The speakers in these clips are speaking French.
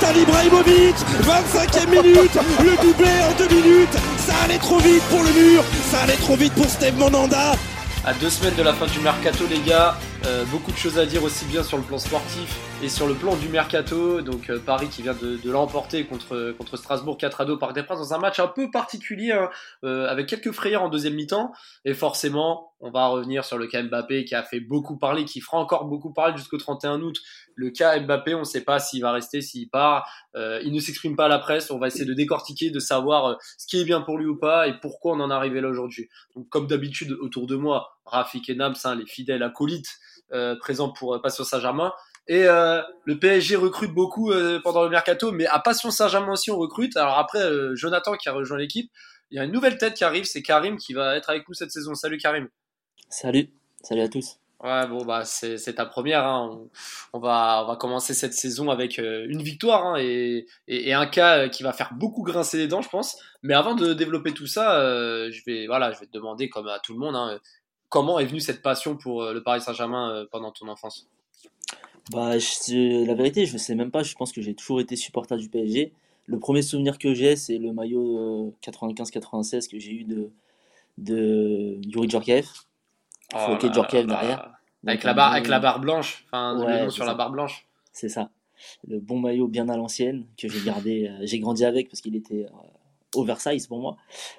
Zlatan Ibrahimovic 25e minute Le doublé en deux minutes Ça allait trop vite pour le mur Ça allait trop vite pour Steve Monanda À deux semaines de la fin du mercato, les gars, euh, beaucoup de choses à dire aussi bien sur le plan sportif et sur le plan du mercato. Donc euh, Paris qui vient de, de l'emporter contre, contre Strasbourg 4 à 2 au Parc des Princes dans un match un peu particulier hein, euh, avec quelques frayeurs en deuxième mi-temps. Et forcément, on va revenir sur le cas Mbappé qui a fait beaucoup parler, qui fera encore beaucoup parler jusqu'au 31 août. Le cas Mbappé, on ne sait pas s'il va rester, s'il part. Euh, il ne s'exprime pas à la presse. On va essayer de décortiquer, de savoir euh, ce qui est bien pour lui ou pas et pourquoi on en est arrivé là aujourd'hui. Donc comme d'habitude autour de moi, Rafik et Nams, hein, les fidèles acolytes euh, présents pour Passion Saint-Germain. Et le PSG recrute beaucoup pendant le mercato, mais à Passion Saint-Germain aussi on recrute. Alors après, Jonathan qui a rejoint l'équipe, il y a une nouvelle tête qui arrive, c'est Karim qui va être avec nous cette saison. Salut Karim. Salut, salut à tous. Ouais, bon, bah, c'est, ta première. Hein. On, va, on va commencer cette saison avec euh, une victoire hein, et, un cas euh, qui va faire beaucoup grincer les dents, je pense. Mais avant de développer tout ça, euh, je, vais, voilà, je vais te demander, comme à tout le monde, hein, comment est venue cette passion pour le Paris Saint-Germain pendant ton enfance? Bah, la vérité, je sais même pas. Je pense que j'ai toujours été supporter du PSG. Le premier souvenir que j'ai, c'est le maillot euh, 95-96 que j'ai eu de, de Yuri Djorkaeff. Oh Floqué là Djorkaeff là. derrière. avec la, barre, avec la barre blanche, enfin, Ouais, le sur la barre blanche. C'est ça. Le bon maillot bien à l'ancienne que j'ai gardé. euh, j'ai grandi avec parce qu'il était euh, oversize pour moi.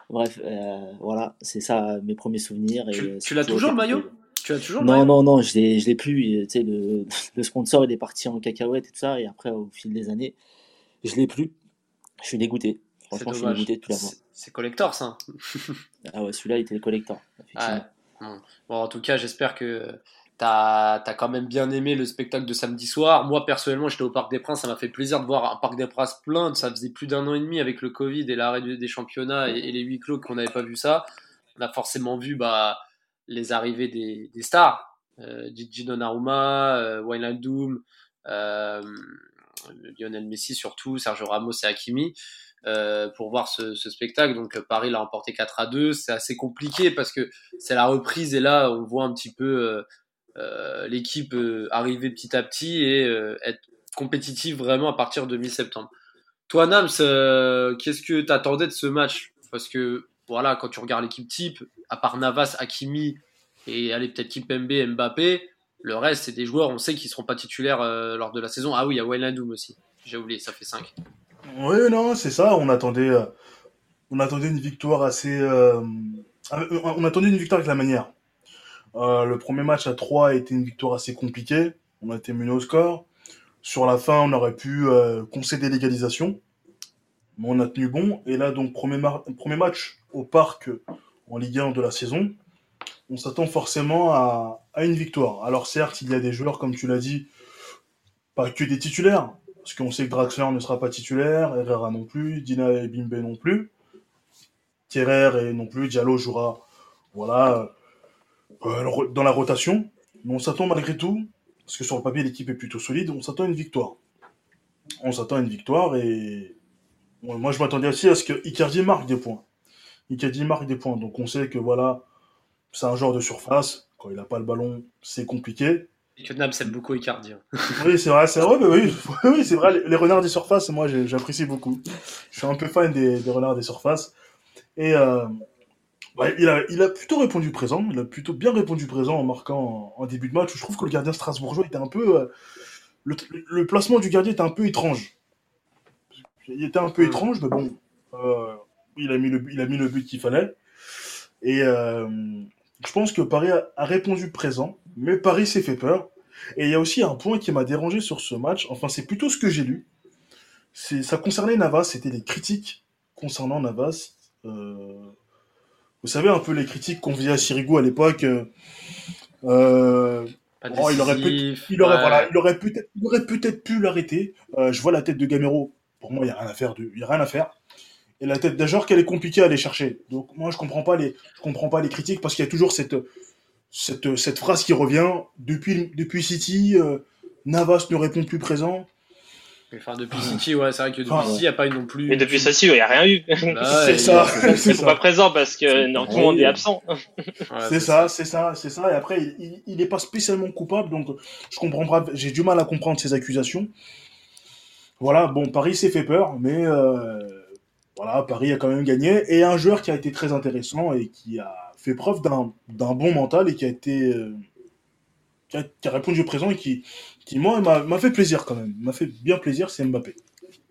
Bref, euh, voilà, c'est ça mes premiers souvenirs. Et, Tu, euh, tu l'as toujours le maillot? Tu as toujours le Non, non, non, je l'ai, je l'ai plus. Tu sais, le, le sponsor, il est parti en cacahuète et tout ça. Et après, au fil des années, je l'ai plus. Je suis dégoûté. Franchement, je suis dégoûté de plus l'avoir. C'est- collector, ça. Ah ouais, celui-là, il était collector. effectivement. Ouais. Bon. Bon, en tout cas, j'espère que t'as as quand même bien aimé le spectacle de samedi soir. Moi, personnellement, j'étais au Parc des Princes. Ça m'a fait plaisir de voir un Parc des Princes plein. Ça faisait plus d'un an et demi avec le Covid et l'arrêt des championnats et, les huis clos qu'on n'avait pas vu ça. On a forcément vu bah, les arrivées des, des stars. Euh, Gigi Donnarumma, euh, Wijnaldum, euh, Lionel Messi surtout, Sergio Ramos et Hakimi. Euh, pour voir ce, spectacle. Donc euh, Paris l'a emporté 4 à 2. C'est assez compliqué parce que c'est la reprise et là on voit un petit peu euh, l'équipe arriver petit à petit et être compétitive vraiment à partir de mi-septembre. Toi Nams, qu'est-ce que tu attendais de ce match? Parce que voilà, quand tu regardes l'équipe type, à part Navas, Hakimi et allez peut-être Kimpembe, Mbappé, le reste c'est des joueurs, on sait qu'ils seront pas titulaires lors de la saison. Ah oui, il y a Wijnaldum aussi. J'ai oublié, ça fait 5. Oui, non, c'est ça. On attendait, euh, une victoire assez. euh, euh, on attendait une victoire avec la manière. Le premier match à 3 a été une victoire assez compliquée. On a été mené au score. Sur la fin, on aurait pu concéder l'égalisation. Mais on a tenu bon. Et là, donc, premier, match au parc en Ligue 1 de la saison. On s'attend forcément à, à une victoire. Alors, certes, il y a des joueurs, comme tu l'as dit, pas que des titulaires. Parce qu'on sait que Draxler ne sera pas titulaire, Herrera non plus, Dina et Bimbe non plus. Thierry et non plus, Diallo jouera voilà, euh, dans la rotation. Mais on s'attend malgré tout, parce que sur le papier l'équipe est plutôt solide, on s'attend à une victoire. On s'attend à une victoire et moi je m'attendais aussi à ce que Icardi marque des points. Icardi marque des points, donc on sait que voilà, c'est un joueur de surface. Quand il n'a pas le ballon, c'est compliqué. Et que Nams aime beaucoup Icardi. hein. Oui, c'est vrai, c'est vrai, mais oui, oui, c'est vrai, les, renards des surfaces, moi j'apprécie beaucoup. Je suis un peu fan des, des renards des surfaces. Et euh, ouais, il, a, il a plutôt répondu présent, il a plutôt bien répondu présent en marquant en, en début de match. Je trouve que le gardien strasbourgeois était un peu. euh, le, le placement du gardien était un peu étrange. Il était un peu Mm. étrange, mais bon, euh, il, a mis le, il a mis le but qu'il fallait. Et je pense que Paris a, a répondu présent, mais Paris s'est fait peur. Et il y a aussi un point qui m'a dérangé sur ce match, enfin c'est plutôt ce que j'ai lu. Ça concernait Navas, c'était les critiques concernant Navas. Euh, vous savez un peu les critiques qu'on faisait à Sirigu à l'époque. euh, euh, Oh, il aurait décisif, il aurait, ouais. voilà, il aurait peut-être, pu l'arrêter. Euh, je vois la tête de Gamero. Pour moi, il y a rien à faire. De, il y a rien à faire. Et la tête d'un joueur qu'elle est compliquée à aller chercher. Donc moi je comprends pas les je comprends pas les critiques parce qu'il y a toujours cette cette, cette phrase qui revient depuis depuis City euh, Navas ne répond plus présent. Enfin, depuis City, ouais, c'est vrai que depuis City, il n'y a pas eu non plus. Mais depuis City, il n'y a rien eu. Bah c'est ça. Ils sont pas présents parce que non, tout le monde est absent. c'est ça, c'est ça, c'est ça. Et après, il n'est pas spécialement coupable, donc je comprends pas. J'ai du mal à comprendre ces accusations. Voilà, bon, Paris s'est fait peur, mais euh, voilà, Paris a quand même gagné. Et un joueur qui a été très intéressant et qui a fait preuve d'un bon mental et qui a été. Euh, qui, a, qui, a, répondu au présent et qui, qui moi, m'a fait plaisir quand même. M'a fait bien plaisir, c'est Mbappé.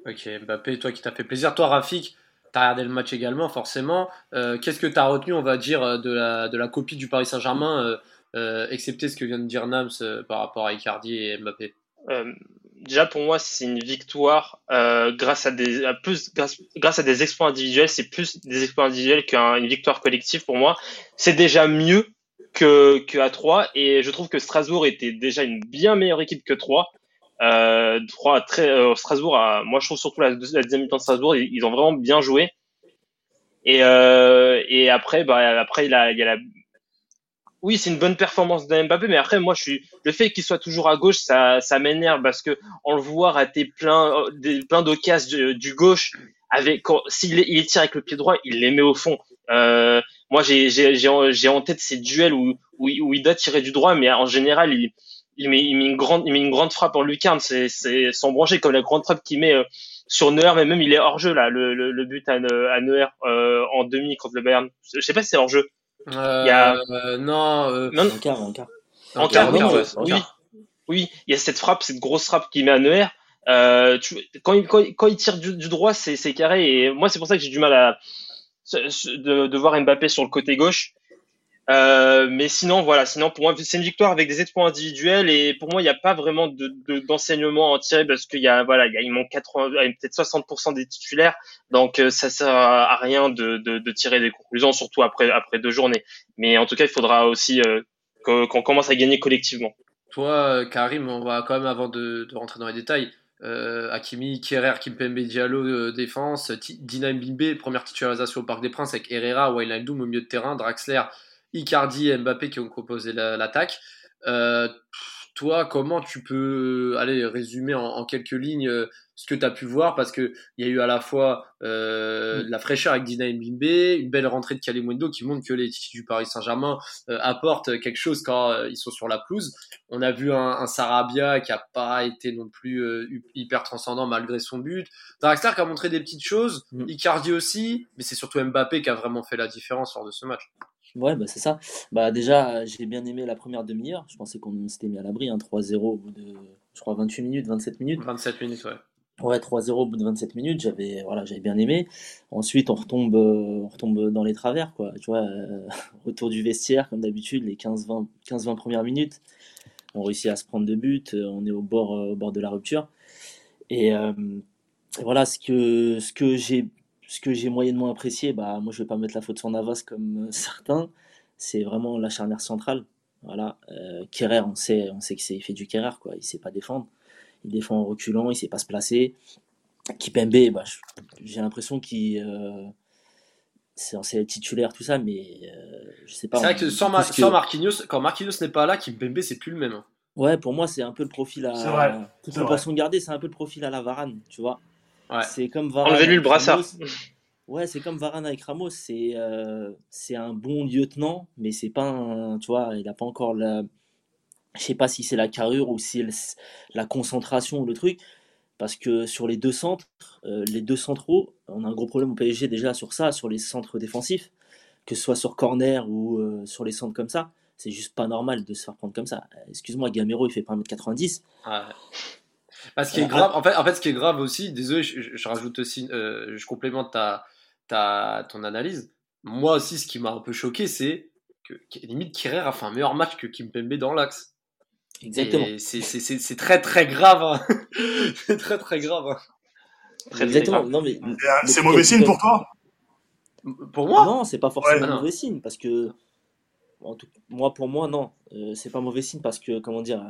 Ok, Mbappé, toi qui t'as fait plaisir. Toi, Rafik, t'as regardé le match également, forcément. Euh, Qu'est-ce que t'as retenu, on va dire, euh, de la, de la copie du Paris Saint-Germain, euh, euh excepté ce que vient de dire Nams euh, par rapport à Icardi et Mbappé? Déjà, pour moi, c'est une victoire grâce, à des, à plus, grâce, grâce à des exploits individuels. C'est plus des exploits individuels qu'une victoire collective pour moi. C'est déjà mieux que, que à 3 et je trouve que Strasbourg était déjà une bien meilleure équipe que 3. Euh, 3 très, euh, Strasbourg, a, moi je trouve surtout la, deuxième mi-temps de Strasbourg, ils, ils, ont vraiment bien joué. Et, euh, et après, bah, après il, a, il y a la. Oui, c'est une bonne performance de Mbappé, mais après, moi, je suis le fait qu'il soit toujours à gauche, ça, ça m'énerve parce que on le voit rater plein, des, plein d'occasions du, du gauche. Avec, s'il il tire avec le pied droit, il les met au fond. Euh, moi, j'ai en tête ces duels où, où, où, il doit tirer du droit, mais en général, il, il, met, il met une grande, il met une grande frappe en lucarne. C'est, c'est sans brancher comme la grande frappe qu'il met euh, sur Neuer, mais même il est hors jeu là, le, le, le but à, à Neuer euh, en demi contre le Bayern. Je sais pas si c'est hors jeu. Euh, il y a... Euh, non, non, en quart, en quart. En quart, oui, oui, oui. Il y a cette frappe, cette grosse frappe qu'il met à Neuer. Euh, tu, quand, il, quand, quand, il tire du, du droit, c'est, c'est carré. Et moi, c'est pour ça que j'ai du mal à, de, de, voir Mbappé sur le côté gauche. Euh, mais sinon, voilà, sinon pour moi, c'est une victoire avec des exploits individuels et pour moi, il n'y a pas vraiment d'enseignement de, à en tirer parce qu'il y a, voilà, il, y a, 80, peut-être 60% des titulaires, donc euh, ça sert à rien de, tirer des conclusions, surtout après deux journées. Mais en tout cas, il faudra aussi euh, qu'on commence à gagner collectivement. Toi, Karim, on va quand même avant de, rentrer dans les détails euh, Hakimi, Kerrer, Kimpembe, Diallo, euh, défense, Dina Mbimbe, première titularisation au Parc des Princes avec Herrera, Wijnaldum au milieu de terrain, Draxler, Icardi et Mbappé qui ont composé l'attaque. euh, toi, comment tu peux aller résumer en, en quelques lignes euh, ce que tu as pu voir? Parce qu'il y a eu à la fois euh, la fraîcheur avec Dina Mbimbe, une belle rentrée de Kalimundo qui montre que les titres du Paris Saint-Germain euh, apportent quelque chose quand euh, ils sont sur la pelouse. On a vu un, un Sarabia qui a pas été non plus hyper transcendant malgré son but. Draxler qui a montré des petites choses, mm. Icardi aussi, mais c'est surtout Mbappé qui a vraiment fait la différence lors de ce match. Ouais, bah c'est ça. Bah déjà, j'ai bien aimé la première demi-heure. Je pensais qu'on s'était mis à l'abri, hein, 3-0 au bout de, je crois, 28 minutes, 27 minutes. 27 minutes, ouais. Ouais, 3-0 au bout de 27 minutes, j'avais voilà, j'avais bien aimé. Ensuite, on retombe, on retombe dans les travers, quoi. Tu vois, euh, retour du vestiaire, comme d'habitude, les 15-20 15-20 premières minutes. On réussit à se prendre de but, on est au bord, au bord de la rupture. Et euh, voilà, ce que, ce que j'ai ce que j'ai moyennement apprécié, bah, moi je vais pas mettre la faute sur Navas comme euh, certains, c'est vraiment la charnière centrale. Voilà, euh, Kerrer, on sait, on sait que c'est il fait du Kerrer quoi, il sait pas défendre, il défend en reculant, il sait pas se placer. Kipembe, bah, j'ai l'impression qu'il euh, c'est titulaire tout ça, mais euh, je sais pas. C'est vrai que sans, Ma sans Marquinhos, quand Marquinhos n'est pas là, Kimpembe c'est plus le même. Hein. Ouais, pour moi c'est un peu le profil à. C'est vrai. Toute proportion gardée, c'est un peu le profil à la Varane, tu vois. Ouais. C'est comme Varane. Enlevez-lui le brassard. Ouais, c'est comme Varane avec Ramos. C'est euh, c'est un bon lieutenant, mais c'est pas un. Tu vois, il a pas encore la. Je sais pas si c'est la carrure ou si c'est la concentration ou le truc. Parce que sur les deux centres, euh, les deux centraux, on a un gros problème au PSG déjà sur ça, sur les centres défensifs, que ce soit sur corner ou euh, sur les centres comme ça. C'est juste pas normal de se faire prendre comme ça. Excuse-moi, Gamero, il fait pas 1m90. Ouais. Bah, ce qui est grave, en fait, en fait, ce qui est grave aussi, désolé, je, je rajoute aussi, euh, je complémente ta, ta, ton analyse. Moi aussi, ce qui m'a un peu choqué, c'est que, limite, Kirer a fait un meilleur match que Kimpembe dans l'axe. Exactement. C'est très très grave. Hein. c'est très très grave. Hein. Très, Exactement. Très non, mais, c'est mauvais signe pour toi? Pour moi? Non, c'est pas forcément ouais, mauvais signe parce que. En tout, moi, pour moi, non. Euh, c'est pas mauvais signe parce que, comment dire,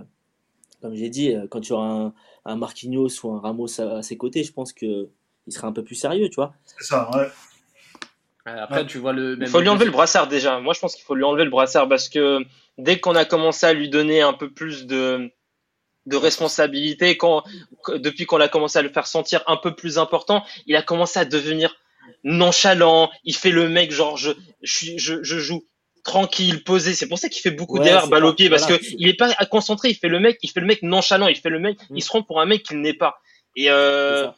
comme j'ai dit, quand tu auras un, un Marquinhos ou un Ramos à, à, ses côtés, je pense que il serait un peu plus sérieux, tu vois. C'est ça, ouais. Après, tu vois le. Il faut lui enlever le brassard déjà. Moi, je pense qu'il faut lui enlever le brassard parce que dès qu'on a commencé à lui donner un peu plus de, de responsabilité, quand, depuis qu'on a commencé à le faire sentir un peu plus important, il a commencé à devenir nonchalant. Il fait le mec genre je, je, je, je joue tranquille, posé. C'est pour ça qu'il fait beaucoup Ouais, d'erreurs balle au pied parce voilà, que il est pas concentré. Il fait le mec, il fait le mec nonchalant. Il fait le mec, Mm. il se rend pour un mec qu'il n'est pas. Et euh, ça.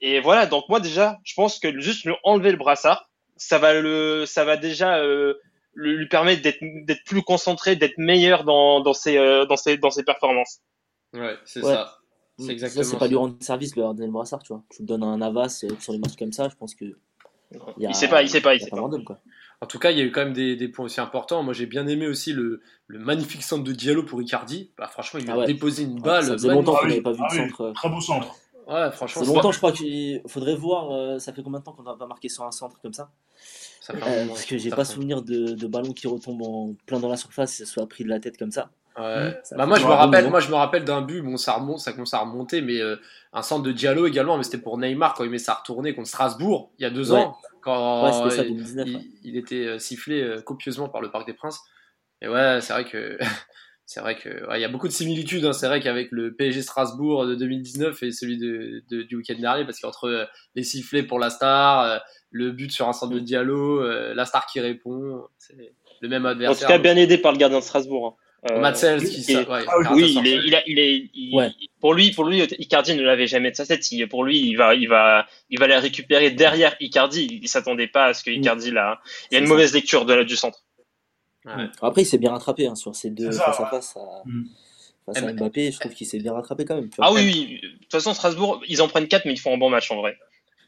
et voilà. Donc moi déjà, je pense que juste lui enlever le brassard, ça va le, ça va déjà euh, lui permettre d'être d'être plus concentré, d'être meilleur dans dans ses euh, dans ses dans ses performances. Ouais, c'est Ouais. ça. C'est Ça, exactement c'est pas ça. lui rendre service, lui donner le brassard, tu vois. Tu lui donnes un avas euh, sur les matchs comme ça, je pense que. Y a- Il sait pas, il sait pas, il sait pas quoi. En tout cas, il y a eu quand même des, des points aussi importants. Moi, j'ai bien aimé aussi le, le magnifique centre de Diallo pour Icardi. Bah, franchement, il lui Ah ouais. déposé une balle. ça faisait longtemps qu'on n'avait pas vu ah oui, centre. Très beau centre. Ouais, franchement, C'est longtemps, je crois qu'il faudrait voir. euh, ça fait combien de temps qu'on n'a pas marqué sur un centre comme ça? Euh. Parce que j'ai pas fait- souvenir de, de ballon qui retombe en plein dans la surface et ça soit pris de la tête comme ça. Ouais. Ça Bah moi je me rappelle, moi je me rappelle d'un but, bon ça remonte, ça commence à remonter, mais euh, un centre de Diallo également, mais c'était pour Neymar quand il met sa retournée contre Strasbourg il y a deux Ouais. ans, quand Ouais, ça, il, 2019. il- ouais. il était euh, sifflé euh, copieusement par le Parc des Princes. Et ouais, c'est vrai que c'est vrai que ouais, il y a beaucoup de similitudes. hein. C'est vrai qu'avec le PSG Strasbourg de 2019 et celui de, de- du week-end dernier, parce qu'entre euh, les sifflets pour la star, le but sur un centre de Diallo, euh, la star qui répond, c'est le même En adversaire. tout cas, bien aidé par le gardien de Strasbourg. hein. Euh, qui ça, ouais, Ah oui, il est, il a, il est, il- Ouais. pour lui, pour lui, Icardi ne l'avait jamais de sa tête. Il- Pour lui, il va, il va, il va la récupérer derrière Icardi. Il s'attendait pas à ce que Icardi là, il y a une ça. mauvaise lecture de la, du centre. Ouais. Après, il s'est bien rattrapé hein, sur ces deux ça, face à face à, Mm. face à Eh ben- Mbappé. Je trouve qu'il s'est bien rattrapé quand même. Ah oui, oui. De toute façon, Strasbourg, ils en prennent 4 mais ils font un bon match en vrai.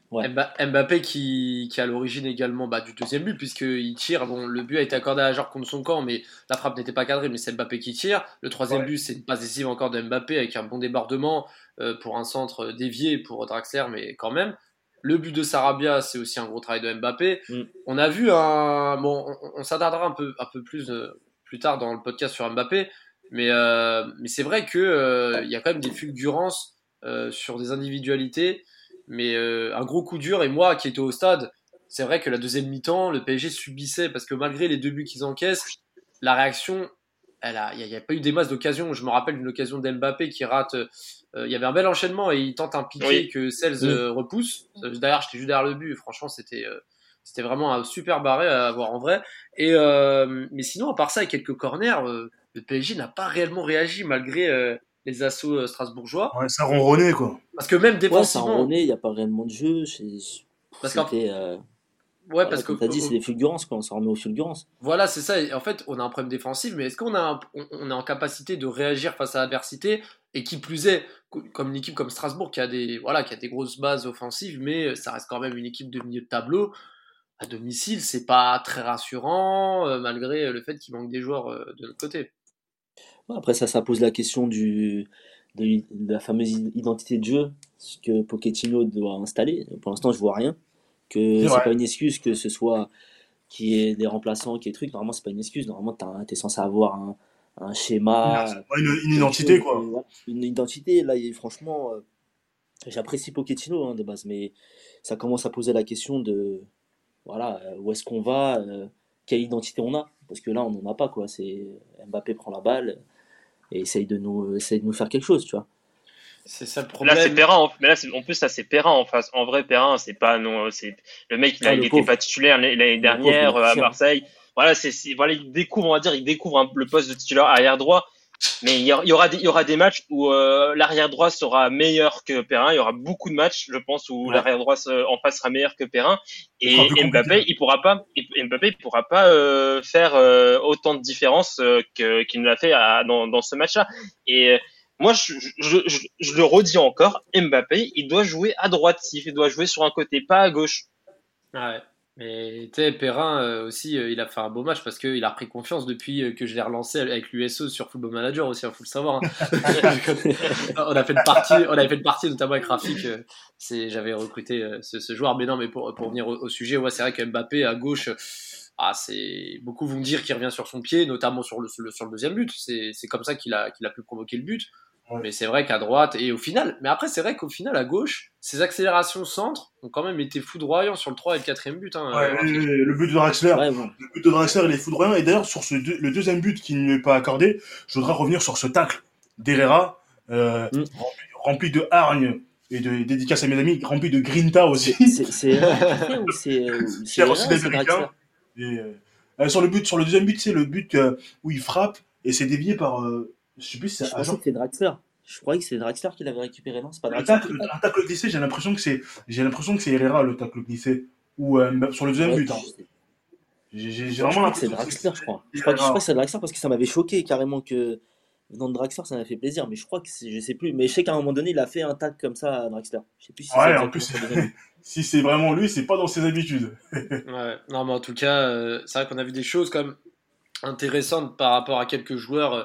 Ouais. Mbappé qui, qui a l'origine également bah, du deuxième but, puisqu'il tire. Bon, le but a été accordé à Ajor contre son camp, mais la frappe n'était pas cadrée, mais c'est Mbappé qui tire. Le troisième Ouais. but, c'est une passe décisive encore de Mbappé avec un bon débordement euh, pour un centre dévié pour Draxler, mais quand même. Le but de Sarabia, c'est aussi un gros travail de Mbappé. Mm. On a vu un. Bon, on, on s'attardera un peu, un peu plus, euh, plus tard dans le podcast sur Mbappé, mais, euh, mais c'est vrai qu'il il y a quand même des fulgurances euh, sur des individualités mais euh, un gros coup dur. Et moi, qui étais au stade, c'est vrai que la deuxième mi-temps, le PSG subissait parce que malgré les deux buts qu'ils encaissent, la réaction, elle a, il n'y a, pas eu des masses d'occasions. Je me rappelle d'une occasion d'Mbappé qui rate. euh, il y avait un bel enchaînement et il tente un piqué Oui. que Cels Oui. euh, repousse. D'ailleurs, j'étais juste derrière le but. Franchement, c'était euh, c'était vraiment un super barré à voir en vrai. Et euh, mais sinon, à part ça, avec quelques corners, euh, le PSG n'a pas réellement réagi malgré euh, les assauts euh, strasbourgeois. Ouais, ça ronronnait, quoi. Parce que même Ouais, ça défensivement, en il n'y a pas réellement de jeu. c'est- Parce qu'en- C'était. euh, ouais, voilà, parce que comme t'as dit, c'est des fulgurances, quoi. On s'en remet aux fulgurances. Voilà, c'est ça. Et en fait, on a un problème défensif, mais est-ce qu'on a, un- on, est en capacité de réagir face à l'adversité? Et qui plus est, co- comme une équipe comme Strasbourg qui a des, voilà, qui a des grosses bases offensives, mais ça reste quand même une équipe de milieu de tableau. À domicile, c'est pas très rassurant, euh, malgré le fait qu'il manque des joueurs euh, de notre côté. Après, ça, ça pose la question du, de, de la fameuse identité de jeu que Pochettino doit installer. Pour l'instant, je vois rien. Que C'est pas une excuse que ce soit qui est des remplaçants, qui est truc. Normalement, c'est pas une excuse. Normalement, tu es censé avoir un, un schéma. Ouais, Une, une identité, quoi. euh. Une identité. Là, franchement, euh, j'apprécie Pochettino hein, de base, mais ça commence à poser la question de voilà, euh, où est-ce qu'on va, euh, quelle identité on a? Parce que là, on n'en a pas. quoi. C'est Mbappé prend la balle et essaye de nous, essaye de nous faire quelque chose, tu vois. C'est ça le Là, problème. c'est Perrin. en- Mais là, en plus, ça c'est Perrin en face. En vrai, Perrin, c'est pas non. C'est le mec. Il, a- Ah, il le était pauvre. pas titulaire l'année dernière pauvre, il euh, à. Marseille. Voilà, c'est voilà, il découvre, on va dire, il découvre un- le poste de titulaire arrière droit. Mais il y, aura- il y aura des, il y aura des matchs où euh, l'arrière droit sera meilleur que Perrin. Il y aura beaucoup de matchs, je pense, où Ouais. l'arrière droit se- en face sera meilleur que Perrin. Et Mbappé, il pourra pas, Mbappé, il pourra pas euh, faire euh, autant de différence euh, que qu'il nous l'a fait à- dans, dans ce match-là. Et euh, moi, je, je, je, je le redis encore, Mbappé, il doit jouer à droite, il doit jouer sur un côté, pas à gauche. Ah ouais. Mais tu sais, Perrin euh, aussi, euh, il a fait un beau match parce qu'il a pris confiance depuis euh, que je l'ai relancé avec l'USO sur Football Manager aussi, il faut le savoir. hein. on a fait une partie, on avait fait une partie notamment avec Rafik. euh, j'avais recruté euh, ce, ce joueur, mais non, mais pour, pour venir au, au sujet, ouais, c'est vrai que Mbappé à gauche, ah, c'est beaucoup vont dire qu'il revient sur son pied, notamment sur le, sur le, sur le deuxième but. C'est, c'est comme ça qu'il a, qu'il a pu provoquer le but. Mais c'est vrai qu'à droite, et au final, mais après, c'est vrai qu'au final, à gauche, ses accélérations centre ont quand même été foudroyants sur le 3 et le 4 but. Hein, Ouais, euh, le, le but de Draxler, Ouais, bon. le but de Draxler, il est foudroyant. Et d'ailleurs, sur ce deux- le deuxième but qui ne lui est pas accordé, je voudrais revenir sur ce tacle d'Herrera, euh, Mm. rempli, rempli de hargne et de dédicace à mes amis, rempli de grinta aussi. C'est ou c'est euh, c'est Et, euh, euh, sur le but, sur le deuxième but, c'est le but euh, où il frappe et c'est dévié par, euh, je sais plus si Je c'est agent. que Draxler. Je croyais que c'était Draxler qui l'avait récupéré, non C'est pas Draxler un tacle glissé, j'ai l'impression que c'est, j'ai l'impression que c'est Herrera le tacle glissé. Ou euh, sur le deuxième Ouais, but. hein. J'ai, vraiment que c'est l'impression Draxler, je crois. Je c'est crois que, je crois que c'est Draxler parce que ça m'avait choqué carrément que venant de Draxler, ça m'a fait plaisir. Mais je crois que c'est, je sais plus. Mais je sais qu'à un moment donné, il a fait un tag comme ça à Draxler. Je sais plus si Ouais, c'est en plus. Si c'est vraiment lui, c'est pas dans ses habitudes. Ouais, non, mais en tout cas, euh, c'est vrai qu'on a vu des choses quand même intéressantes par rapport à quelques joueurs euh,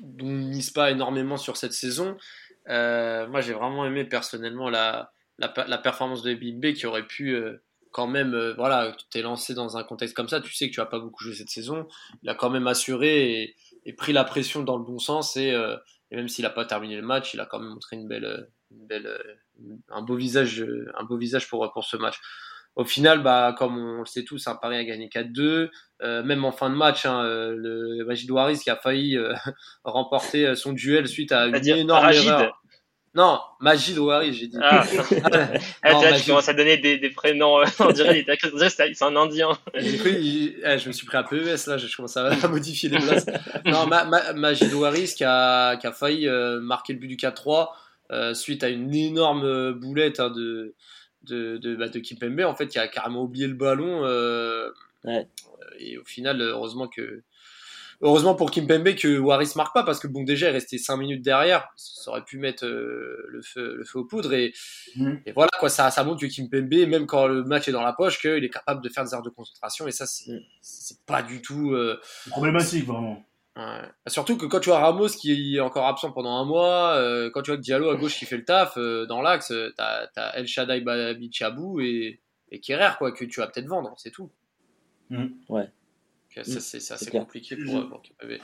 dont on mise pas énormément sur cette saison. Euh, moi, j'ai vraiment aimé personnellement la, la, la performance de Bimbe qui aurait pu euh, quand même, euh, voilà, tu t'es lancé dans un contexte comme ça, tu sais que tu vas pas beaucoup jouer cette saison. Il a quand même assuré et, et pris la pression dans le bon sens et, euh, et même s'il n'a pas terminé le match, il a quand même montré une belle, une belle, euh, un beau visage, un beau visage pour, pour ce match. Au final, bah, comme on le sait tous, un Paris a gagné 4-2. Euh, même en fin de match, hein, euh, le Magid Waris qui a failli euh, remporter son duel suite à une énorme Ragid. erreur. Non, Magid Waris, j'ai dit. Ah, ah Non, tu, commences à donner des, des prénoms, on dirait, c'est un Indien. J'ai cru, il- eh, je me suis pris à PES là, je commence à, à modifier les places. Non, ma, ma, Magid Waris qui a, qui a failli euh, marquer le but du 4-3 euh, suite à une énorme boulette hein, de, de, de, bah, de Kimpembe en fait qui a carrément oublié le ballon. euh, Ouais. Et au final, heureusement que. Heureusement pour Kimpembe que Waris marque pas parce que bon déjà il restait 5 minutes derrière, ça aurait pu mettre euh, le feu le feu aux poudres et, Mhm. et voilà quoi ça ça montre que Kimpembe même quand le match est dans la poche qu'il est capable de faire des heures de concentration et ça c'est c'est pas du tout euh, problématique, vraiment. Ouais. surtout que quand tu as Ramos qui est encore absent pendant un mois, euh, quand tu as Diallo à gauche qui fait le taf euh, dans l'axe, euh, t'as as El Shaddai Bichabou et et Kerrer quoi que tu vas peut-être vendre, c'est tout. Mhm. Ouais. Donc, ça, c'est assez clair. compliqué pour, pour Kimpembe. Et-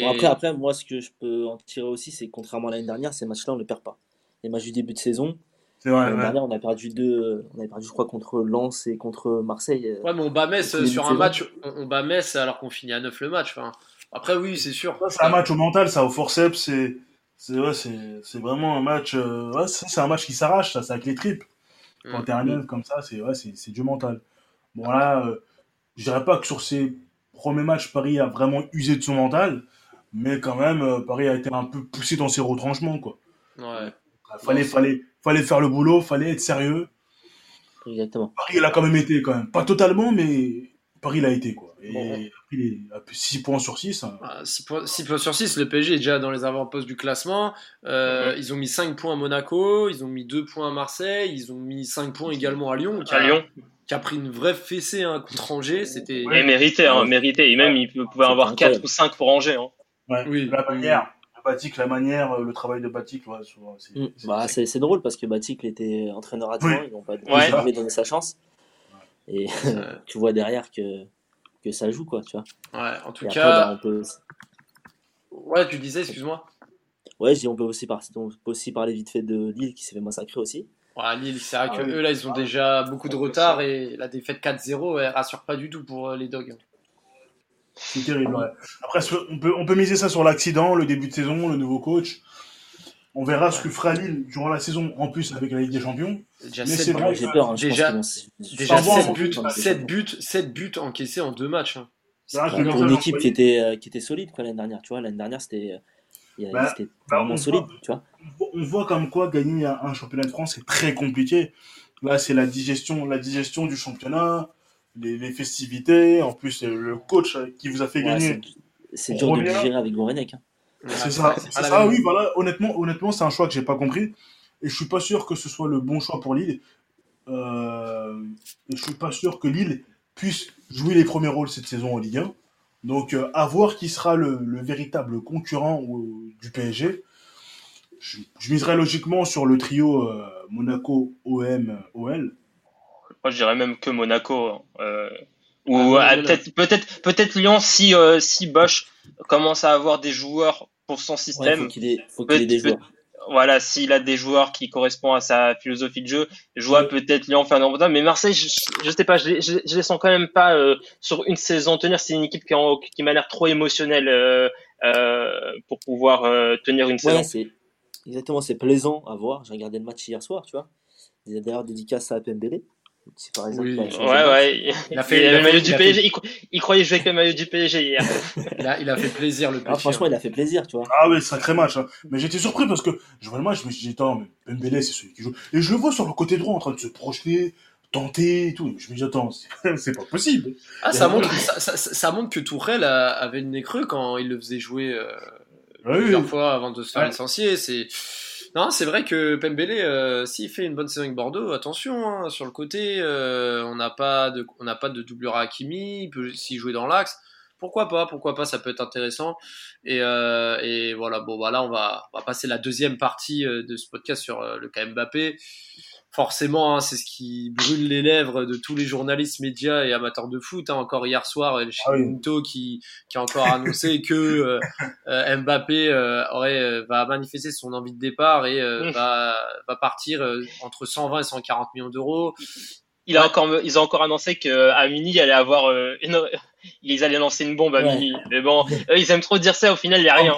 Bon, après, après, moi, ce que je peux en tirer aussi, c'est que contrairement à l'année dernière, ces matchs-là, on ne les perd pas. Les matchs du début de saison, vrai, l'année ouais. dernière, on a perdu deux, on a perdu, je crois, contre Lens et contre Marseille. Ouais, mais on bat Metz sur un match, on, on bat Metz alors qu'on finit à 9 le match. Enfin, après, oui, c'est sûr. Ça, c'est un match au mental, ça, au forceps, c'est, c'est, ouais, c'est, c'est vraiment un match, euh, ouais, c'est un match qui s'arrache, ça, c'est avec les tripes. Quand Mm. t'es un neuf comme ça, c'est, ouais, c'est, c'est du mental. Bon, là, euh, je dirais pas que sur ces premiers matchs, Paris a vraiment usé de son mental, mais quand même, euh, Paris a été un peu poussé dans ses retranchements, quoi. Ouais. Fallait, Non, fallait, fallait faire le boulot, fallait être sérieux. Exactement. Paris, il a quand même été, quand même. Pas totalement, mais Paris l'a été, quoi. Et Bon. il a pris 6 points sur 6. 6 points, six points sur 6, le PSG est déjà dans les avant-postes du classement. Euh, Ils ont mis 5 points à Monaco, ils ont mis 2 points à Marseille, ils ont mis 5 points également à Lyon, qui a, À Lyon. qui a pris une vraie fessée hein, contre Angers. C'était. Et mérité, hein, mérité. Et même, il pouvait C'était avoir 4 incroyable. ou 5 pour Angers. Hein. Ouais, Oui, la manière, Batik, la manière, euh, le travail de Batik, ouais, c'est, Mm. c'est- Bah, c'est c'est drôle parce que Batik était entraîneur adjoint, Oui. ils n'ont pas Ouais. jamais donné sa chance. Et tu vois derrière que, que ça joue, quoi, tu vois. ouais, en tout Et après, cas. bah, on peut, Ouais, tu disais, excuse-moi. ouais, je dis, on peut aussi, par- on peut aussi parler vite fait de Lille qui s'est fait massacrer aussi. Ouais, Lille, c'est vrai Ah que oui. eux là, ils ont déjà beaucoup de retard et la défaite 4-0, elle rassure pas du tout pour euh, les Dogs. c'est terrible. ouais. Après, on peut, on peut miser ça sur l'accident, le début de saison, le nouveau coach. On verra ce que fera Lille durant la saison, en plus avec la Ligue des Champions. Déjà Mais 7 c'est buts. J'ai peur, hein, déjà- pense qu'ils vont se- Déjà Sans voir, 7 on buts. 7 buts, 7 buts encaissés en deux matchs. hein. Pas que pour une message équipe qui envoyé- était, euh, qui était solide l'année dernière. Tu vois, l'année dernière, c'était euh, Bah, bah, vraiment on solide. voit- Tu vois. on voit comme quoi gagner un, championnat de France c'est très compliqué. Là, c'est la digestion, la digestion du championnat, les, les festivités. En plus, euh, le coach qui vous a fait Ouais, gagner. c'est- dur de digérer avec Gorenek. hein. C'est ça. même- oui, voilà. Honnêtement, honnêtement, c'est un choix que j'ai pas compris. Et je suis pas sûr que ce soit le bon choix pour Lille. Euh, et je suis pas sûr que Lille puisse jouer les premiers rôles cette saison en Ligue 1. Donc, euh, à voir qui sera le, le véritable concurrent au- du PSG. Je, je miserais logiquement sur le trio euh, Monaco, OM, OL. Moi, je dirais même que Monaco. hein. Euh, ou Ah, ah, peut-être, peut-être, peut-être Lyon si euh, si Bosch commence à avoir des joueurs pour son système. faut ait, faut qu'il ait des joueurs voilà, s'il a des joueurs qui correspondent à sa philosophie de jeu, je vois peut-être Lyon faire un Mais Marseille, je, je sais pas, je, les, je, les sens quand même pas euh, sur une saison tenir. C'est une équipe qui, qui m'a l'air trop émotionnelle euh, euh, pour pouvoir tenir une saison. exactement, c'est plaisant à voir. J'ai regardé le match hier soir, tu vois. D'ailleurs, dédicace à Pembele par exemple, oui. ouais, ouais. Il a fait le maillot du PSG. Il, croyait jouer avec le maillot du PSG hier. il, a, il a fait plaisir le PSG. Ah, franchement, il a fait plaisir, tu vois. Ah oui, sacré match. Hein. Mais j'étais surpris parce que je vois le match, je me suis dit, attends, mais Pembele, c'est celui qui joue. Et je le vois sur le côté droit en train de se projeter, tenter et tout. Je me dis, attends, c'est pas possible. Ah, ça montre, ça, ça, ça, montre que Tourelle avait le nez creux quand il le faisait jouer euh, plusieurs fois avant de se faire licencier. C'est non, c'est vrai que Pembele, euh, s'il fait une bonne saison avec Bordeaux, attention, hein, sur le côté, euh, on n'a pas de, on pas de doubleur à Hakimi, il peut s'y jouer dans l'axe. Pourquoi pas, pourquoi pas, ça peut être intéressant. Et, euh, voilà, bon, voilà, on va, on va passer la deuxième partie de ce podcast sur le cas Mbappé forcément, hein, c'est ce qui brûle les lèvres de tous les journalistes, médias et amateurs de foot. Hein. Encore hier soir, chez ah qui, qui a encore annoncé que euh, euh, Mbappé euh, aurait va manifester son envie de départ et va, va partir entre 120 et 140 millions d'euros. Il a encore, ils ont encore annoncé que Amini allait avoir une, ils allaient lancer une bombe à minuit. Mais bon, eux, ils aiment trop dire ça, au final, il n'y a rien.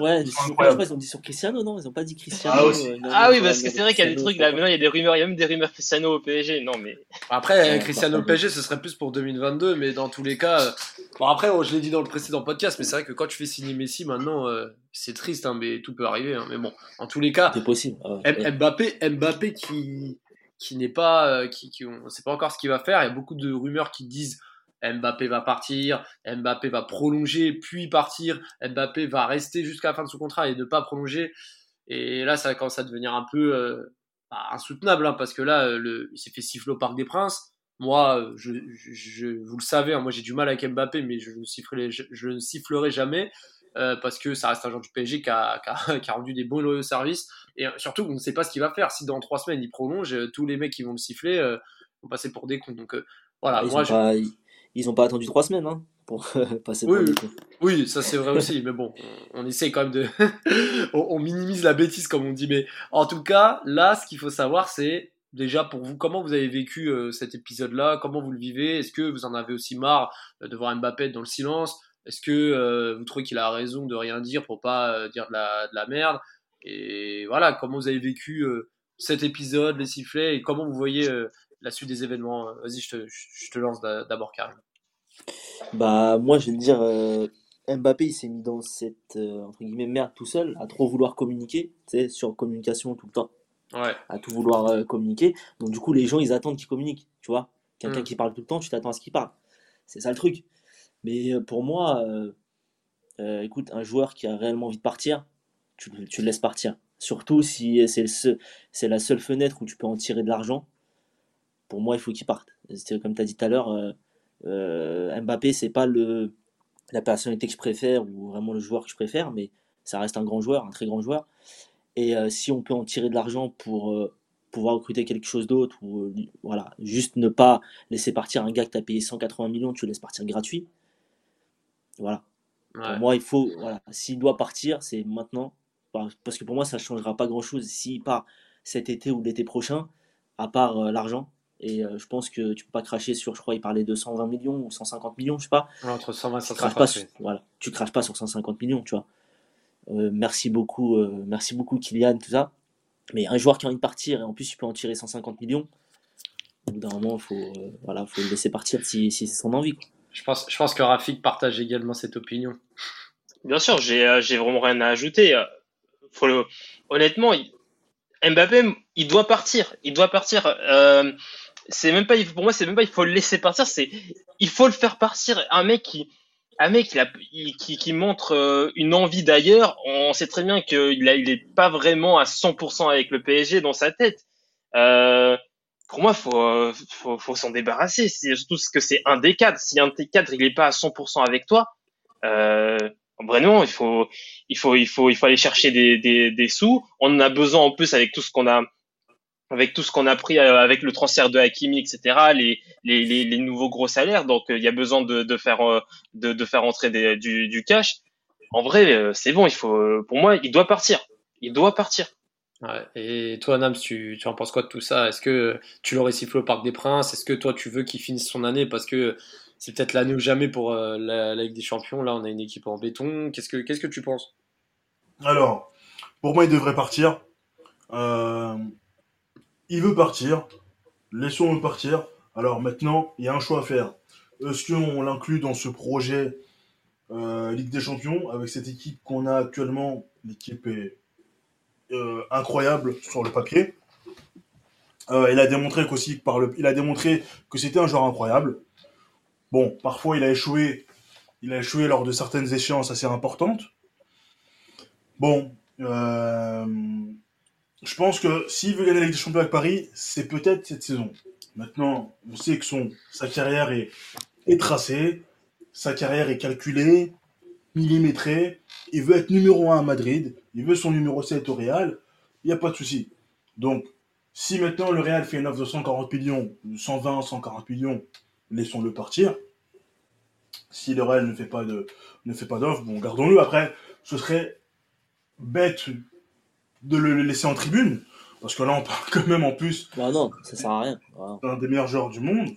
Ouais, ils ont dit sur Cristiano, non Ils n'ont pas dit Cristiano. Ah, euh, ah oui, parce que c'est vrai qu'il y a des trucs, là, maintenant, il y a des rumeurs, il y a même des rumeurs Cristiano au PSG. Non, mais. Après, Cristiano au PSG, ce serait plus pour 2022, mais dans tous les cas. Euh, bon, après, je l'ai dit dans le précédent podcast, mais c'est vrai que quand tu fais signer Messi, maintenant, euh, c'est triste, hein, mais tout peut arriver. Hein. Mais bon, en tous les cas. C'est possible. Mbappé, Mbappé qui qui n'est pas, qui, qui on sait pas encore ce qu'il va faire. Il y a beaucoup de rumeurs qui disent Mbappé va partir, Mbappé va prolonger, puis partir, Mbappé va rester jusqu'à la fin de son contrat et ne pas prolonger. Et là, ça commence à devenir un peu euh, bah, insoutenable, hein, parce que là, euh, le, il s'est fait siffler au Parc des Princes. Moi, euh, je, je, vous le savez, hein, moi j'ai du mal avec Mbappé, mais je ne sifflerai, je, ne sifflerai jamais. parce que ça reste un joueur du PSG qui a, qui a, rendu des bons loyaux services. Et surtout, on ne sait pas ce qu'il va faire. Si dans trois semaines il prolonge, tous les mecs qui vont le siffler vont passer pour des cons. Donc voilà, ah, moi, je ils n'ont pas attendu trois semaines hein, pour passer oui, Oui, ça c'est vrai aussi, mais bon, on, essaie quand même de. on, minimise la bêtise comme on dit, mais en tout cas, là, ce qu'il faut savoir, c'est déjà pour vous, comment vous avez vécu euh, cet épisode-là, comment vous le vivez, est-ce que vous en avez aussi marre de voir Mbappé dans le silence? Est-ce que euh, vous trouvez qu'il a raison de rien dire pour pas euh, dire de la, de la, merde? Et voilà, comment vous avez vécu cet épisode, les sifflets, et comment vous voyez la suite des événements euh, Vas-y, je te, je te lance d'abord, Karim. Bah, moi, je vais te dire, euh, Mbappé, il s'est mis dans cette euh, entre guillemets merde tout seul, à trop vouloir communiquer, tu sais, sur communication tout le temps. Ouais. À tout vouloir communiquer. Donc, du coup, les gens, ils attendent qu'il communique, tu vois. Quelqu'un mm. qui parle tout le temps, tu t'attends à ce qu'il parle. C'est ça le truc. Mais pour moi, écoute, un joueur qui a réellement envie de partir, tu, tu le laisses partir. Surtout si c'est la seule fenêtre où tu peux en tirer de l'argent pour moi, il faut qu'il parte. Comme tu as dit tout à l'heure, euh, euh, Mbappé, c'est pas le, la personnalité que je préfère ou vraiment le joueur que je préfère, mais ça reste un grand joueur, un très grand joueur. Et euh, si on peut en tirer de l'argent pour pouvoir recruter quelque chose d'autre, ou voilà, juste ne pas laisser partir un gars que tu as payé 180 millions, tu le laisses partir gratuit. Voilà. Pour moi, il faut, voilà, s'il doit partir, c'est maintenant. Parce que pour moi, ça ne changera pas grand chose s'il part cet été ou l'été prochain, à part l'argent. Et euh, je pense que tu peux pas cracher sur, je crois, il parlait de 120 millions ou 150 millions, je sais pas. entre 120 et 150. Pas sur, voilà, tu craches pas sur 150 millions, tu vois. Euh, merci beaucoup, euh, merci beaucoup Kylian, tout ça. Mais un joueur qui a envie de partir et en plus tu peux en tirer 150 millions, au bout d'un moment, il faut, voilà, faut le laisser partir si, si c'est son envie. Je pense, je pense que Rafik partage également cette opinion. Bien sûr, j'ai, j'ai vraiment rien à ajouter. Faut le... Honnêtement, Mbappé, il doit partir. Il doit partir. Euh, c'est même pas pour moi c'est même pas il faut le laisser partir c'est il faut le faire partir. Un mec qui un mec qui, qui, montre euh, une envie d'ailleurs on sait très bien qu'il a, il est pas vraiment à 100% avec le PSG dans sa tête. Euh, pour moi faut euh, faut, faut s'en débarrasser. Surtout ce que c'est un des cadres. Si un des cadres il est pas à 100% avec toi vraiment il faut il faut il faut il faut aller chercher des, des, des sous. On en a besoin en plus avec tout ce qu'on a avec tout ce qu'on a pris euh, avec le transfert de Hakimi, etc., les, les, les, les nouveaux gros salaires. Donc, euh, il y a besoin de, de faire, euh, de, de, faire entrer des, du, du cash. en vrai, euh, c'est bon. Il faut, euh, pour moi, il doit partir. Il doit partir. Ouais. Et toi, Nams, tu, tu en penses quoi de tout ça? Est-ce que tu l'aurais sifflé au Parc des Princes? Est-ce que toi, tu veux qu'il finisse son année? Parce que c'est peut-être l'année ou jamais pour euh, la, la Ligue des Champions Là, on a une équipe en béton. Qu'est-ce que, qu'est-ce que tu penses? Alors, pour moi, il devrait partir. Euh, il veut partir. Laissons-le partir. Alors maintenant, il y a un choix à faire. Est-ce qu'on l'inclut dans ce projet euh, Ligue des Champions avec cette équipe qu'on a actuellement? L'équipe est euh, incroyable sur le papier. Euh, il a démontré il a démontré que c'était un joueur incroyable. Bon, parfois il a échoué, il a échoué lors de certaines échéances assez importantes. Bon, je pense que s'il veut gagner la Ligue des Champions avec Paris, c'est peut-être cette saison. Maintenant, on sait que son, sa carrière est, tracée, sa carrière est calculée, millimétrée. Il veut être numéro 1 à Madrid, il veut son numéro 7 au Real, il n'y a pas de souci. Donc, si maintenant le Real fait une offre de 140 millions, 120, 140 millions, laissons-le partir. Si le Real ne fait pas de, ne d'offre, bon, gardons-le. Après, ce serait bête de le laisser en tribune, parce que là, on parle quand même en plus Bah non, ça sert à rien. Voilà. d'un des meilleurs joueurs du monde.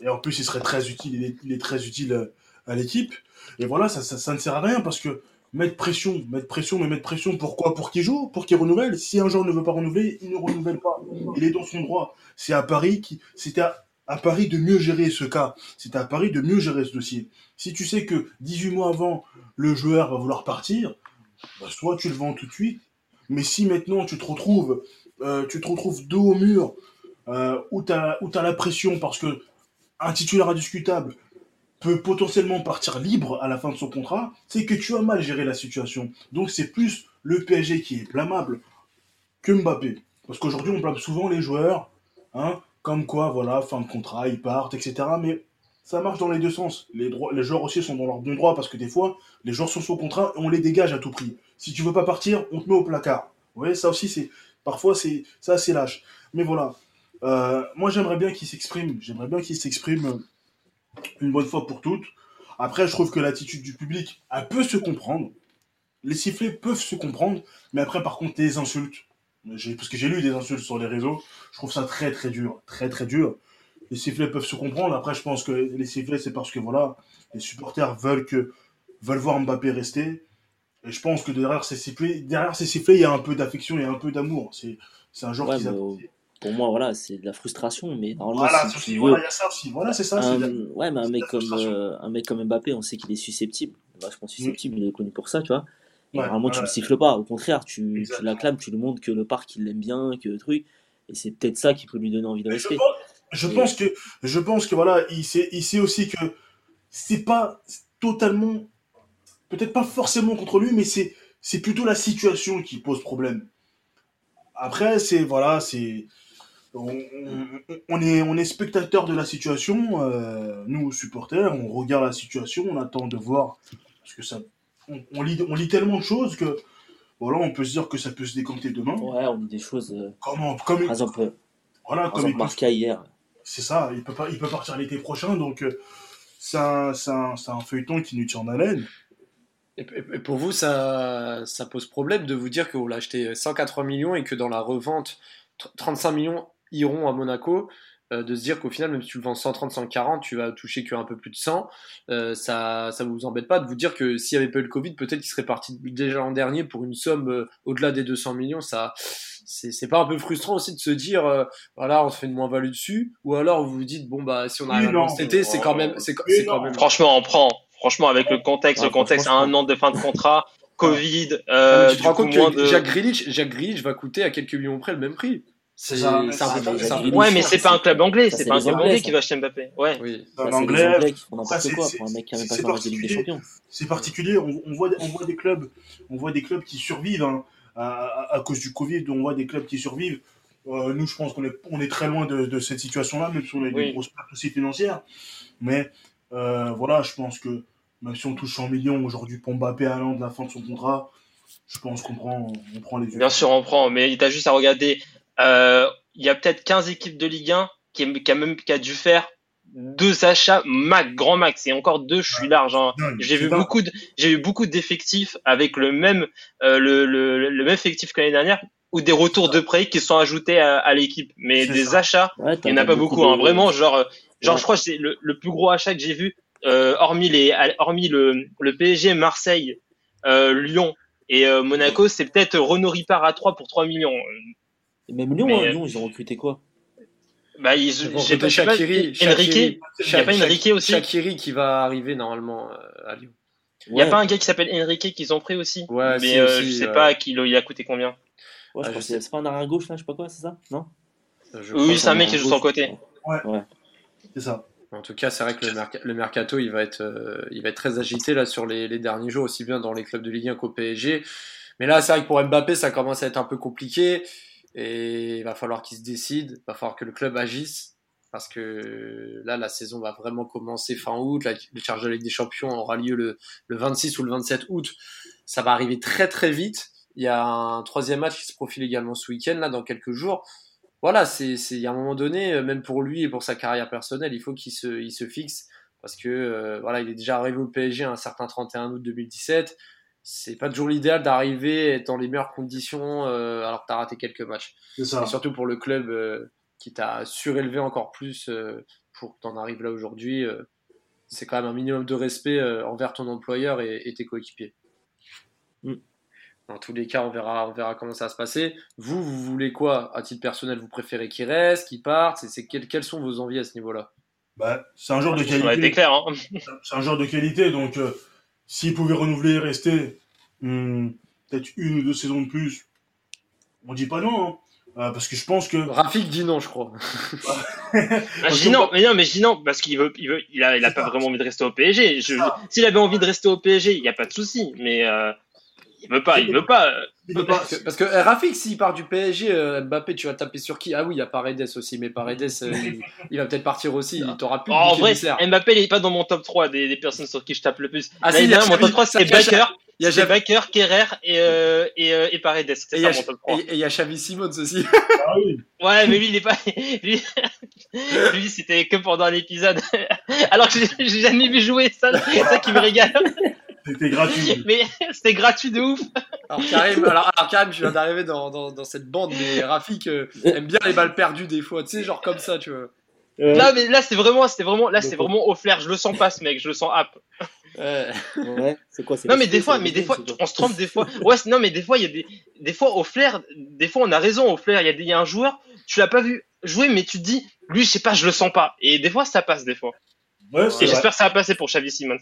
Et en plus, il serait très utile, il est, il est très utile euh, à l'équipe. Et voilà, ça, ça, ça ne sert à rien parce que mettre pression, mettre pression, mais mettre pression, pourquoi? Pour qu'il joue, pour qu'il renouvelle. Si un joueur ne veut pas renouveler, il ne renouvelle pas. Il est dans son droit. C'est à Paris qui, c'était à, à Paris de mieux gérer ce cas. C'est à Paris de mieux gérer ce dossier. Si tu sais que 18 mois avant, le joueur va vouloir partir, bah, soit tu le vends tout de suite. Mais si maintenant tu te retrouves, euh, tu te retrouves dos au mur, euh, où tu as, la pression parce que un titulaire indiscutable peut potentiellement partir libre à la fin de son contrat, c'est que tu as mal géré la situation. Donc c'est plus le PSG qui est blâmable que Mbappé. Parce qu'aujourd'hui, on blâme souvent les joueurs, hein, comme quoi, voilà, fin de contrat, ils partent, etc. Mais ça marche dans les deux sens. Les, les joueurs aussi sont dans leur bon droit parce que des fois, les joueurs sont sous contrat et on les dégage à tout prix. Si tu veux pas partir, on te met au placard. Vous voyez, ça aussi, c'est parfois, c'est c'est lâche. Mais voilà. Euh, moi, j'aimerais bien qu'il s'exprime. J'aimerais bien qu'il s'exprime euh, une bonne fois pour toutes. Après, je trouve que l'attitude du public, elle peut se comprendre. Les sifflets peuvent se comprendre. Mais après, par contre, les insultes. Parce que j'ai lu des insultes sur les réseaux. Je trouve ça très, très dur. Très, très dur. Les sifflets peuvent se comprendre. Après, je pense que les sifflets, c'est parce que voilà, les supporters veulent que veulent voir Mbappé rester. Et je pense que derrière ces sifflets, derrière ces sifflets, il y a un peu d'affection et un peu d'amour. C'est, c'est un joueur Ouais, apprécient. Pour moi, voilà, c'est de la frustration. Mais normalement, Voilà, si tu voilà, veux il y a ça aussi. Voilà, c'est ça. un, la- ouais, mais un mec comme euh, un mec comme Mbappé, on sait qu'il est susceptible, vachement susceptible. Il est connu pour ça, tu vois. Et Ouais, normalement, tu ouais. le siffles pas. Au contraire, tu, l'acclames, tu lui montres que le parc il l'aime bien, que le truc. Et c'est peut-être ça qui peut lui donner envie de Mais je rester. pense, je pense que, je pense que voilà, il sait, il sait aussi que c'est pas totalement, peut-être pas forcément contre lui, mais c'est, c'est plutôt la situation qui pose problème. Après, c'est voilà, c'est, on, est, on est spectateur de la situation. euh, nous supporters, on regarde la situation, on attend de voir parce que ça, on, on lit, on lit tellement de choses que voilà, on peut se dire que ça peut se décanter demain. Ouais, on dit des choses. euh, Comment, comme, par exemple, euh, voilà, par comme exemple Marca hier. c'est ça, il peut, pas, il peut partir l'été prochain, donc euh, c'est un, c'est un, c'est un feuilleton qui nous tient en haleine. Et, pour vous, ça, ça pose problème de vous dire que vous l'achetez 180 millions et que dans la revente, tr- 35 millions iront à Monaco. euh, de se dire qu'au final, même si tu le vends 130, 140, tu vas toucher qu'un peu plus de 100. euh, ça, ça vous embête pas de vous dire que s'il n'y avait pas eu le Covid, peut-être qu'il serait parti déjà l'an dernier pour une somme euh, au-delà des 200 millions. Ça, c'est c'est pas un peu frustrant aussi de se dire, euh, voilà, on se fait une moins-value dessus, ou alors vous vous dites, bon bah si on arrive Oui, à cet été, c'est quand même, c'est quand même. Franchement, on prend. Franchement, avec le contexte, Ouais, le contexte à un an de fin de contrat, Covid, euh, tu te du rends coup, compte moins que de... Jack Grealish, Jack Grealish va coûter à quelques millions près le même prix. C'est ça. Jack peu- Ouais, mais c'est pas un club anglais, Ça, c'est pas un club Anglais, ça. qui va acheter Mbappé. Ouais. Oui. C'est un Ça, anglais, Anglais qui font Ça, n'importe c'est- quoi c'est- pour un mec qui a même pas fait de Ligue des. Champions. c'est particulier. On, on voit, on voit des clubs, on voit des clubs qui survivent hein, à, cause du Covid. On voit des clubs qui survivent. Euh, nous, je pense qu'on est, on est très loin de, de cette situation-là, même si on a des Oui. grosses pertes aussi financières. Mais euh, voilà, je pense que même si on touche 100 millions aujourd'hui pour Mbappé à l'an de la fin de son contrat, je pense qu'on prend, on prend les yeux. Bien sûr, on prend, mais t'as juste à regarder. euh, Il y a peut-être 15 équipes de Ligue 1 qui, qui a même qui a dû faire deux achats max, grand max, et encore deux, je suis large. Hein. J'ai vu beaucoup, de, j'ai eu beaucoup d'effectifs avec le même, euh, le, le, le même effectif que l'année dernière, ou des retours de prêt qui sont ajoutés à, à l'équipe. Mais des ça. achats, Ouais, il y en a pas beaucoup. Hein. de- Vraiment, genre, euh, genre, Ouais. je crois que c'est le, le plus gros achat que j'ai vu, hormis les, hormis le, le PSG, Marseille, euh, Lyon et euh, Monaco, c'est peut-être Renault Ripard à 3 pour 3 millions. Et Même Lyon, Mais, hein, euh, Lyon, ils ont recruté quoi? Bah, ils, j'ai pas, Shaqiri, Enrique, il y a pas Enrique aussi. Shaqiri qui va arriver normalement euh, à Lyon. Il y a Ouais. pas un gars qui s'appelle Enrique qu'ils ont pris aussi. Ouais, mais si, euh, aussi, je sais euh, pas qui il a coûté combien. Ouais, je Ah, c'est pas un arrière gauche là, je sais pas quoi, c'est ça? Non? Je Oui, c'est un mec qui joue sur le côté. C'est ça. En tout cas, c'est vrai que le, merc- le mercato, il va être, euh, il va être très agité là sur les, derniers jours, aussi bien dans les clubs de Ligue 1 qu'au PSG. Mais là, c'est vrai que pour Mbappé, ça commence à être un peu compliqué et il va falloir qu'il se décide, il va falloir que le club agisse parce que là, la saison va vraiment commencer fin août. La, charge de Ligue des Champions aura lieu le, le 26 ou le 27 août. Ça va arriver très très vite. Il y a un troisième match qui se profile également ce week-end là dans quelques jours voilà, c'est, c'est, il y a un moment donné, euh, même pour lui et pour sa carrière personnelle, il faut qu'il se, il se fixe parce que, euh, voilà, il est déjà arrivé au PSG un certain 31 août 2017. C'est pas toujours l'idéal d'arriver être dans les meilleures conditions euh, alors que t'as raté quelques matchs. C'est ça. Et surtout pour le club euh, qui t'a surélevé encore plus euh, pour que t'en arrives là aujourd'hui. euh, c'est quand même un minimum de respect euh, envers ton employeur et, et tes coéquipiers. Mm. Dans tous les cas, on verra, on verra comment ça va se passer. Vous, vous voulez quoi? À titre personnel Vous préférez qu'il reste, qu'il parte C'est, c'est quelles, sont vos envies à ce niveau-là? Bah, c'est un joueur de Ça aurait été qualité. clair. Hein. C'est un joueur de qualité, donc euh, s'il pouvait renouveler et rester hum, peut-être une ou deux saisons de plus, on dit pas non. hein. Euh, parce que je pense que Rafik dit non, je crois. Ah, je dis non, mais non, mais je dis non parce qu'il veut, il veut, il a, il a pas vraiment envie de rester au PSG. Je- S'il avait envie de rester au PSG, il y a pas de souci. Mais euh, il veut pas, il veut pas. euh, il peut pas. Parce que, parce que, eh, Rafik, s'il part du PSG, euh, Mbappé, tu vas taper sur qui? Ah oui, il y a Paredes aussi, mais Paredes, euh, il, il va peut-être partir aussi. Il t'aura plus de Oh, en vrai. Mbappé, il est pas dans mon top 3 des, des personnes sur qui je tape le plus. Ah, L'année si, il y a dernière, mon top 3 c'est Baker, Il y a Baker, Kerrer et, euh, et, euh, et Paredes. et C'est il y ça a- mon top 3. et- il y a Xavi Simons aussi. Ah oui. Ouais, mais lui, il est pas, lui, lui, c'était que pendant l'épisode. Alors que j'ai j'ai jamais vu jouer ça, c'est ça qui me régale. C'était gratuit. Mais c'était gratuit de ouf. Alors Karim, alors, alors, Karim, je viens d'arriver dans, dans, dans cette bande, mais Rafik euh, aime bien les balles perdues des fois, tu sais, genre comme ça, tu vois. Là, mais là, c'est vraiment, c'était vraiment, là, c'est vraiment au flair. Je le sens pas, ce mec. Je le sens app. Ouais. Ouais, c'est quoi c'est Non, mais des fois, mais des fois, on se trompe des fois. Ouais, non, mais des fois, il y a des, des fois, au flair, des fois, on a raison, au flair. Il y a des, il y a un joueur, tu l'as pas vu jouer, mais tu te dis, lui, je sais pas, je le sens pas. Et des fois, ça passe, des fois. Ouais, Et c'est vrai. j'espère que ça va passer pour Xavi Simons.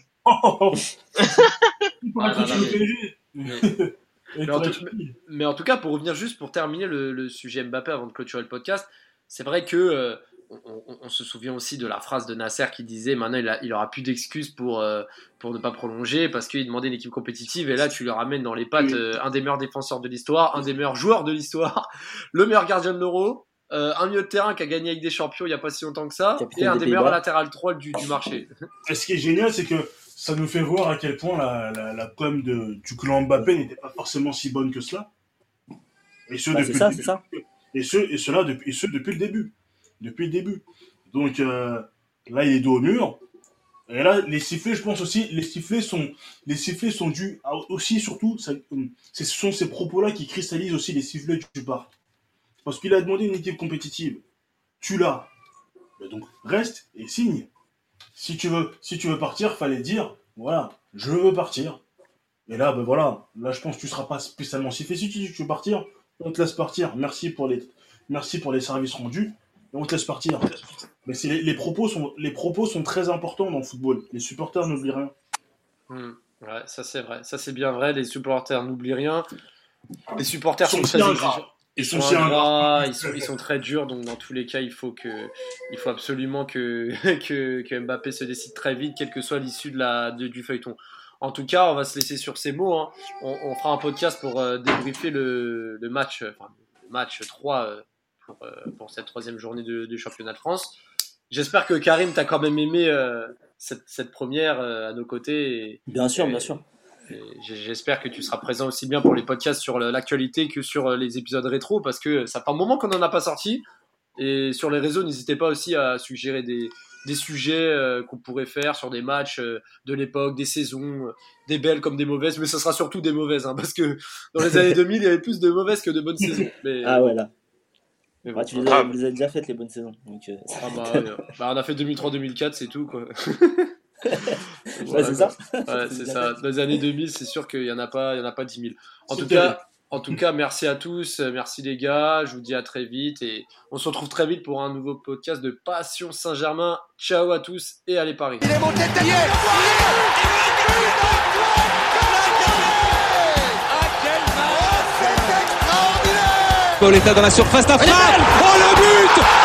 Il peut rester non, sur non, le PSG. mais- en tout- fini. Mais en tout cas, pour revenir juste pour terminer le, le sujet Mbappé avant de clôturer le podcast, c'est vrai que euh, on, on- on se souvient aussi de la phrase de Nasser qui disait maintenant il, a, il aura plus d'excuses pour, euh, pour ne pas prolonger parce qu'il demandait une équipe compétitive et là tu le ramènes dans les pattes euh, un des meilleurs défenseurs de l'histoire, un des meilleurs joueurs de l'histoire, le meilleur gardien de l'euro. Euh, un milieu de terrain qui a gagné avec des champions il n'y a pas si longtemps que ça, Capitaine et un des des meilleurs latéral 3 du, du marché. Et ce qui est génial, c'est que ça nous fait voir à quel point la, la, la com de, du clan Mbappé n'était pas forcément si bonne que cela. Et ce, Bah, depuis c'est ça, le c'est début. ça. Et ce, et cela depuis, et ce depuis le début. Depuis le début. Donc euh, là, il est dos au mur. Et là, les sifflets, je pense aussi, les sifflets sont, les sifflets sont dus à- aussi, surtout, ça, hum, ce sont ces propos-là qui cristallisent aussi les sifflets du parc. Parce qu'il a demandé une équipe compétitive. Tu l'as. Ben donc, reste et signe. Si tu veux, si tu veux partir, fallait dire, voilà, je veux partir. Et là, ben voilà, là, je pense que tu seras pas spécialement sifflé. Si tu dis que tu veux partir, on te laisse partir. Merci pour les, merci pour les services rendus. Et on te laisse partir. Mais c'est les, les propos sont, les propos sont très importants dans le football. Les supporters n'oublient rien. Hmm. Ouais, ça c'est vrai, ça c'est bien vrai. Les supporters n'oublient rien. Les supporters sont, sont très bien exigeants. Ils sont ingrats. ils sont, ils sont très durs, donc dans tous les cas, il faut que, il faut absolument que, que, que Mbappé se décide très vite, quelle que soit l'issue de la, de- du feuilleton. En tout cas, on va se laisser sur ces mots. hein. On, on fera un podcast pour euh, débriefer le, le match, euh, enfin, le match 3 euh, pour, euh, pour cette troisième journée de- du championnat de France. J'espère que Karim t'a quand même aimé euh, cette, cette première euh, à nos côtés. Et, Bien sûr, Et- bien sûr. J'espère que tu seras présent aussi bien pour les podcasts sur l'actualité que sur euh, les épisodes rétro parce que ça fait un moment qu'on n'en a pas sorti. Et sur les réseaux, n'hésitez pas aussi à suggérer des, des sujets euh, qu'on pourrait faire sur des matchs euh, de l'époque, des saisons, des belles comme des mauvaises, mais ça sera surtout des mauvaises, hein, parce que dans les années 2000, il y avait plus de mauvaises que de bonnes saisons. Mais, Ah ouais, là. mais bon. Tu les Ah. as, vous les avez déjà faites, les bonnes saisons. Donc, euh, Ah bah, ouais, bah, on a fait 2003-2004, c'est tout quoi. ouais, c'est ça. Ouais, c'est ça. Dans les années 2000, c'est sûr qu'il y en a pas, il y en a pas 10 000. En tout cas, en tout cas, merci à tous, merci les gars. Je vous dis à très vite et on se retrouve très vite pour un nouveau podcast de Passion Saint-Germain. Ciao à tous et allez Paris. Il est monté de Pauletta dans la surface d'affaire. Oh le but Oh